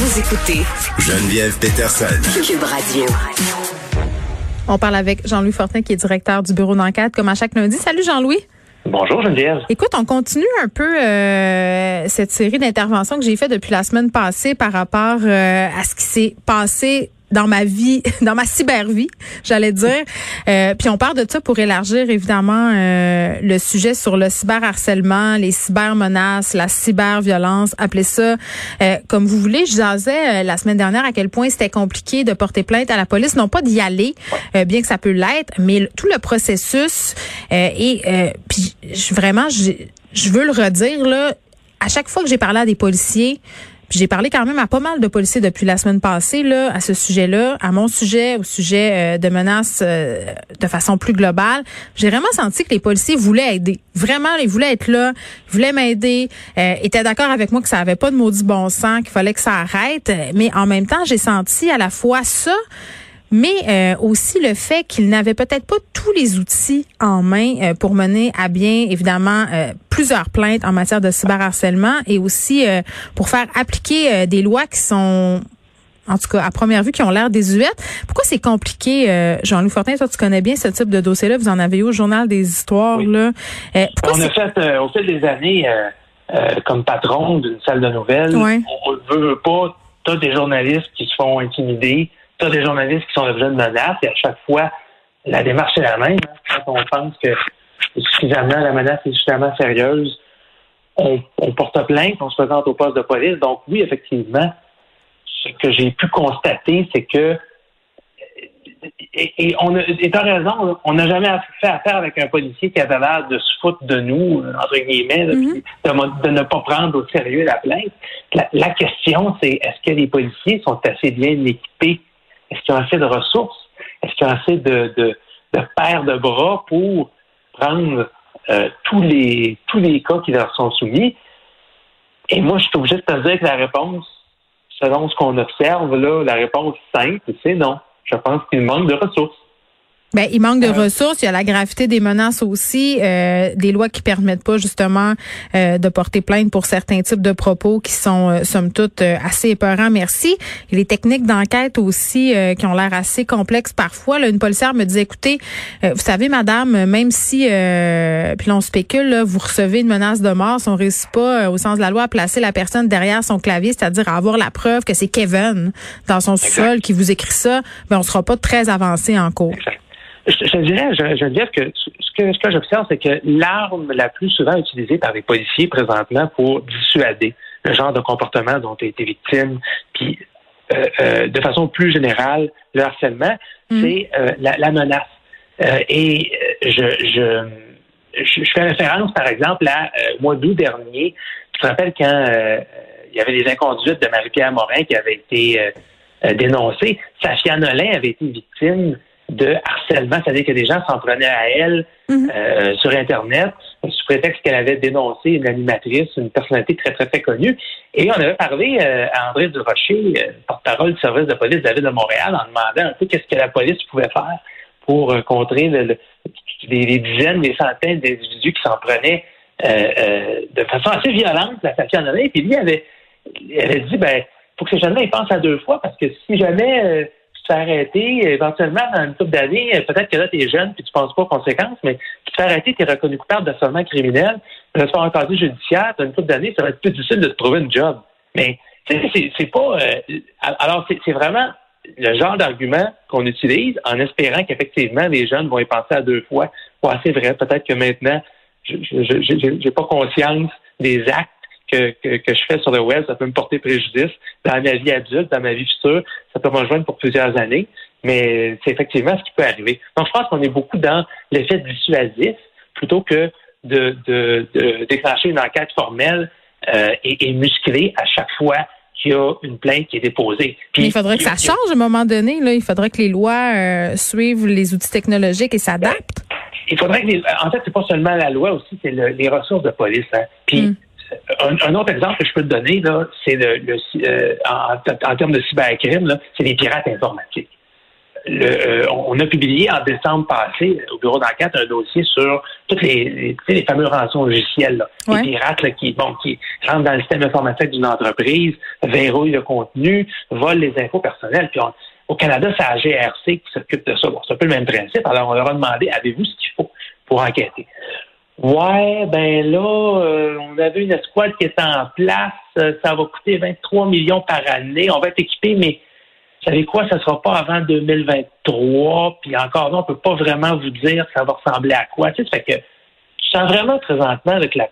Vous écoutez Geneviève Peterson. Cube Radio. On parle avec Jean-Louis Fortin, qui est directeur du bureau d'enquête, comme à chaque lundi. Salut Jean-Louis. Bonjour Geneviève. Écoute, on continue un peu euh, cette série d'interventions que j'ai fait depuis la semaine passée par rapport euh, à ce qui s'est passé dans ma vie, dans ma cybervie, j'allais dire. Euh, puis on parle de ça pour élargir évidemment euh, le sujet sur le cyberharcèlement, les cybermenaces, la cyberviolence, appelez ça euh, comme vous voulez. Je disais la semaine dernière à quel point c'était compliqué de porter plainte à la police, non pas d'y aller, bien que ça peut l'être, mais tout le processus et puis vraiment, je veux le redire là. À chaque fois que j'ai parlé à des policiers, j'ai parlé quand même à pas mal de policiers depuis la semaine passée là à ce sujet-là, à mon sujet, au sujet euh, de menaces euh, de façon plus globale. J'ai vraiment senti que les policiers voulaient aider. Vraiment, ils voulaient être là, ils voulaient m'aider, euh, étaient d'accord avec moi que ça avait pas de maudit bon sens, qu'il fallait que ça arrête. Mais en même temps, j'ai senti à la fois ça mais euh, aussi le fait qu'il n'avait peut-être pas tous les outils en main euh, pour mener à bien, évidemment, euh, plusieurs plaintes en matière de cyberharcèlement et aussi pour faire appliquer des lois qui sont en tout cas, à première vue, qui ont l'air désuètes. Pourquoi c'est compliqué, Jean-Louis Fortin? Toi, tu connais bien ce type de dossier-là. Vous en avez eu au Journal des Histoires. Là. on a fait, au fil des années, comme patron d'une salle de nouvelles, on ne veut, pas, tu des journalistes qui se font intimider, as des journalistes qui sont l'objet de menaces et à chaque fois, la démarche est la même. Hein. Quand on pense que suffisamment, la menace est suffisamment sérieuse, on, porte plainte, on se présente au poste de police. Donc oui, effectivement, ce que j'ai pu constater, c'est que et, on a, et raison, on n'a jamais fait affaire avec un policier qui avait l'air de se foutre de nous, entre guillemets, mm-hmm. de, ne pas prendre au sérieux la plainte. la question, c'est est-ce que les policiers sont assez bien équipés est-ce qu'il y a assez de ressources? Est-ce qu'il y a assez de, de, de paires de bras pour prendre euh, tous les tous les cas qui leur sont soumis? Et moi, je suis obligé de te dire que la réponse, selon ce qu'on observe, là, la réponse simple, c'est non. Je pense qu'il manque de ressources. Ben, il manque de ressources. Il y a la gravité des menaces aussi, euh, des lois qui permettent pas justement euh, de porter plainte pour certains types de propos qui sont euh, somme toute euh, assez épeurants. Merci. Et les techniques d'enquête aussi qui ont l'air assez complexes parfois. Là, une policière me dit écoutez, vous savez, madame, même si puis on spécule, là, vous recevez une menace de mort, si on réussit pas au sens de la loi à placer la personne derrière son clavier, c'est-à-dire à avoir la preuve que c'est Kevin dans son sous-sol qui vous écrit ça, ben on sera pas très avancé en cours. Je, je dirais, je, je dire que ce que, ce que j'observe, c'est que l'arme la plus souvent utilisée par les policiers présentement pour dissuader le genre de comportement dont as été victime, puis euh, euh, de façon plus générale, le harcèlement, mm. c'est euh, la, la, menace. et je, je, je, fais référence, par exemple, à mois d'août dernier. Tu te rappelles quand il y avait des inconduites de Marie-Pierre Morin qui avaient été dénoncées. Safia Nolin avait été victime de harcèlement, c'est-à-dire que des gens s'en prenaient à elle mhm. euh, sur Internet sous prétexte qu'elle avait dénoncé une animatrice, une personnalité très, très, très connue. Et on avait parlé euh, à André Durocher, euh, porte-parole du service de police de la ville de Montréal, en demandant un peu qu'est-ce que la police pouvait faire pour contrer les, dizaines, les centaines d'individus qui s'en prenaient de façon assez violente, la station Et puis lui avait, avait dit, ben, faut que ces jeunes-là pensent à deux fois parce que si jamais te fais arrêter, éventuellement, dans une couple d'années, peut-être que là, tu es jeune puis tu penses pas aux conséquences, mais tu te fais arrêter, tu es reconnu coupable d'assaillement criminel, tu vas un casier judiciaire, dans une couple d'années, ça va être plus difficile de te trouver une job. Mais, c'est pas... Euh, alors, c'est vraiment le genre d'argument qu'on utilise en espérant qu'effectivement, les jeunes vont y penser à deux fois. Ouais, c'est vrai, peut-être que maintenant, je n'ai pas conscience des actes que, que, je fais sur le web, ça peut me porter préjudice dans ma vie adulte, dans ma vie future. Ça peut me rejoindre pour plusieurs années, mais c'est effectivement ce qui peut arriver. Donc, je pense qu'on est beaucoup dans l'effet dissuasif plutôt que de, de, de déclencher une enquête formelle euh, et, et musclée à chaque fois qu'il y a une plainte qui est déposée. Puis, il faudrait que ça change à un moment donné. Là. Il faudrait que les lois euh, suivent les outils technologiques et s'adaptent. Il faudrait que les, en fait, c'est pas seulement la loi aussi, c'est le, les ressources de police. Hein. Puis hmm un, autre exemple que je peux te donner, là, c'est le, euh, en, termes de cybercrime, c'est les pirates informatiques. Euh, on a publié en décembre passé au bureau d'enquête un dossier sur tous les, les, fameux rançons logiciels, les pirates qui, bon, qui rentrent dans le système informatique d'une entreprise, verrouille le contenu, vole les infos personnelles. Puis au Canada, c'est la GRC qui s'occupe de ça. Bon, c'est un peu le même principe. Alors, on leur a demandé, avez-vous ce qu'il faut pour enquêter? Ouais, ben là, euh, on avait une escouade qui était en place. Euh, ça va coûter 23 millions par année. On va être équipé, mais vous savez quoi, ça sera pas avant 2023. Puis encore là, on peut pas vraiment vous dire ça va ressembler à quoi. Tu sais, ça fait que tu sens vraiment présentement avec la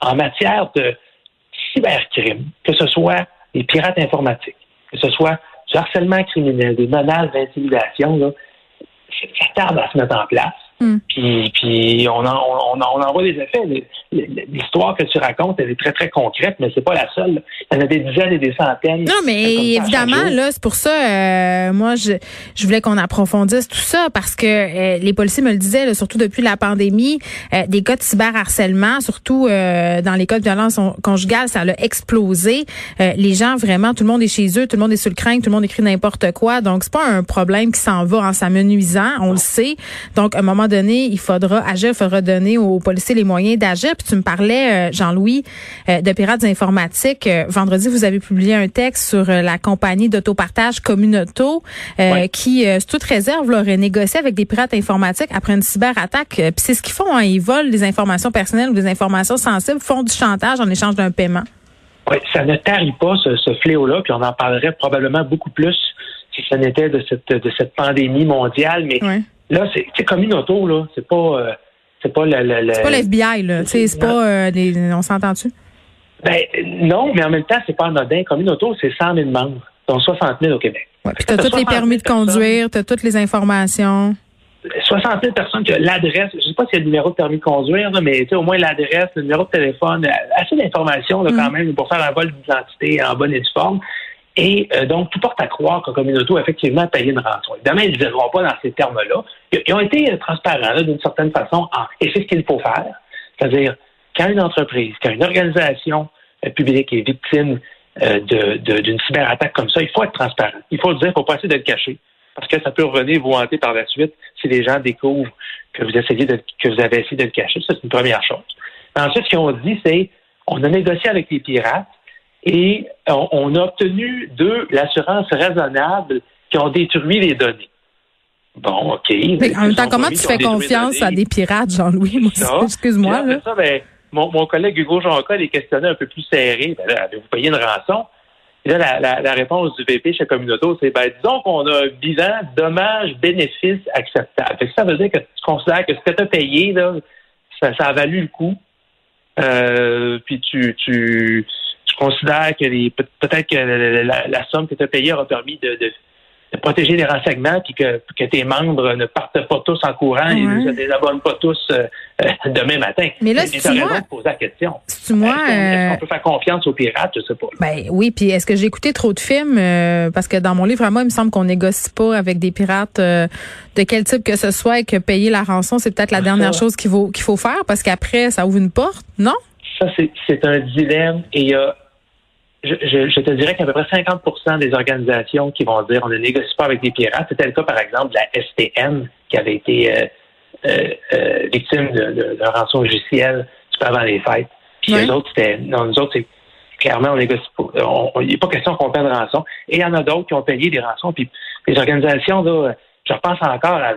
en matière de cybercrime, que ce soit des pirates informatiques, que ce soit du harcèlement criminel, des menaces d'intimidation, ça tarde à se mettre en place. Hmm. Puis, puis on, en, on, on, en voit des effets. L'histoire que tu racontes, elle est très, très concrète, mais c'est pas la seule. Il y en a des dizaines et des centaines. Non, mais évidemment, là, c'est pour ça, euh, moi, je, je voulais qu'on approfondisse tout ça parce que euh, les policiers me le disaient, surtout depuis la pandémie, euh, des cas de cyberharcèlement, surtout dans les cas de violence conjugale, ça a explosé. les gens, vraiment, tout le monde est chez eux, tout le monde est sur le crainte, tout le monde écrit n'importe quoi. Donc, c'est pas un problème qui s'en va en s'amenuisant, on le sait. Donc, à un moment donné, il faudra agir, il faudra donner aux policiers les moyens d'agir. Puis tu me parlais, euh, Jean-Louis, euh, de Pirates informatiques. Euh, vendredi, vous avez publié un texte sur la compagnie d'autopartage Communauto qui, sous toute réserve, aurait négocié avec des pirates informatiques après une cyberattaque. Puis c'est ce qu'ils font, hein, ils volent des informations personnelles ou des informations sensibles, font du chantage en échange d'un paiement. Oui, ça ne tarit pas ce, fléau-là, puis on en parlerait probablement beaucoup plus si ce n'était de cette, de cette pandémie mondiale, mais Là, c'est comme une auto, là. C'est pas. Euh, c'est pas le. c'est pas l'FBI, là. C'est pas. Euh, on s'entend-tu? Ben, non, mais en même temps, c'est pas anodin. Comme une auto, c'est 100 000 membres, dont 60 000 au Québec. Ouais, puis tu as tous les permis de conduire, tu as toutes les informations. 60 000 personnes qui ont l'adresse, je ne sais pas s'il y a le numéro de permis de conduire, là, mais au moins l'adresse, le numéro de téléphone, assez d'informations quand mm. même pour faire un vol d'identité en bonne et due forme. Et euh, donc, tout porte à croire qu'un communauté a effectivement payé une rançon. Évidemment, ils ne diront pas dans ces termes-là. Ils ont été euh, transparents d'une certaine façon, et c'est ce qu'il faut faire. C'est-à-dire, quand une entreprise, quand une organisation euh, publique est victime d'une cyberattaque comme ça, il faut être transparent. Il faut le dire, il ne faut pas essayer de le cacher. Parce que ça peut revenir vous hanter par la suite si les gens découvrent que vous essayez de, que vous avez essayé de le cacher. Ça, c'est une première chose. Ensuite, ce qu'ils ont dit, c'est on a négocié avec les pirates et on, a obtenu de l'assurance raisonnable qui ont détruit les données. Bon, OK. Mais en même temps, comment tu fais confiance à des pirates, Jean-Louis? Excuse-moi. Ben, mon, collègue Hugo Jonca les questionnait un peu plus serrés. Ben avez-vous payé une rançon? Et là, la, réponse du VP chez Communauto, c'est ben, disons qu'on a un bilan dommage-bénéfice acceptable. ça veut dire que tu considères que ce que tu as payé, là, ça, a valu le coup. Euh, puis tu, tu, considère que peut-être que la, somme que tu as payée aura permis de, protéger les renseignements puis que, tes membres ne partent pas tous en courant et ne se désabonnent pas tous euh, euh, demain matin. Mais là, c'est moi. de poser la question. C'est moi. Est-ce qu'on peut faire confiance aux pirates? Je sais pas. Ben oui, puis est-ce que j'ai écouté trop de films? Euh, parce que dans mon livre, à moi, il me semble qu'on négocie pas avec des pirates de quel type que ce soit et que payer la rançon, c'est peut-être la dernière chose qu'il faut, qu'il faut faire parce qu'après, ça ouvre une porte, non? Ça, c'est un dilemme et il y a je, te dirais qu'à peu près 50% des organisations qui vont dire on ne négocie pas avec des pirates, c'était le cas par exemple de la STM qui avait été euh, euh, euh, victime d'un rançon logiciel avant les fêtes. Puis les autres, c'était non, nous autres, c'est clairement on négocie pas. Il n'est pas question qu'on paie de rançon. Et il y en a d'autres qui ont payé des rançons. Puis les organisations, là, je repense encore à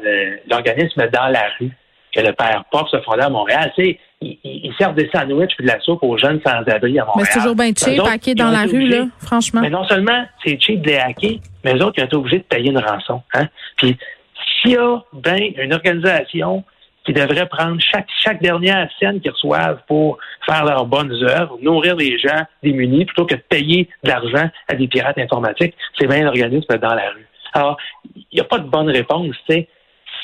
l'organisme dans la rue que le père Pop se fondait à Montréal. Tu sais, ils, servent des sandwichs et de la soupe aux jeunes sans-abri à Montréal. Mais c'est toujours bien cheap, hacker dans la rue, là, franchement. Mais non seulement c'est cheap de les hacker, mais eux autres, ils ont été obligés de payer une rançon. Hein? Puis, s'il y a ben une organisation qui devrait prendre chaque, chaque dernière scène qu'ils reçoivent pour faire leurs bonnes œuvres, nourrir les gens démunis, plutôt que de payer de l'argent à des pirates informatiques, c'est bien l'organisme dans la rue. Alors, il n'y a pas de bonne réponse, tu sais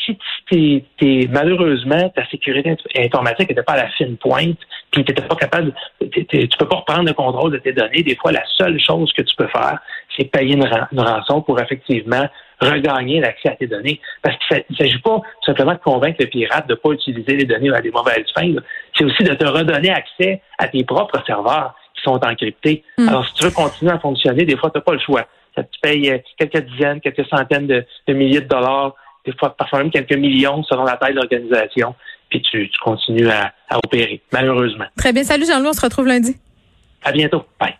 si t'es, malheureusement, ta sécurité informatique n'était pas à la fine pointe, puis tu n'étais pas capable, tu peux pas reprendre le contrôle de tes données. Des fois, la seule chose que tu peux faire, c'est payer une, rançon pour effectivement regagner l'accès à tes données. Parce qu'il ne s'agit pas simplement de convaincre le pirate de ne pas utiliser les données à des mauvaises fins. C'est aussi de te redonner accès à tes propres serveurs qui sont encryptés. Hmm. Alors, si tu veux continuer à fonctionner, des fois, tu n'as pas le choix. Ça te paye euh, quelques dizaines, quelques centaines de milliers de dollars des fois parfois même quelques millions selon la taille de l'organisation, puis tu, continues à, à opérer, malheureusement. Très bien. Salut Jean-Louis, on se retrouve lundi. À bientôt. Bye.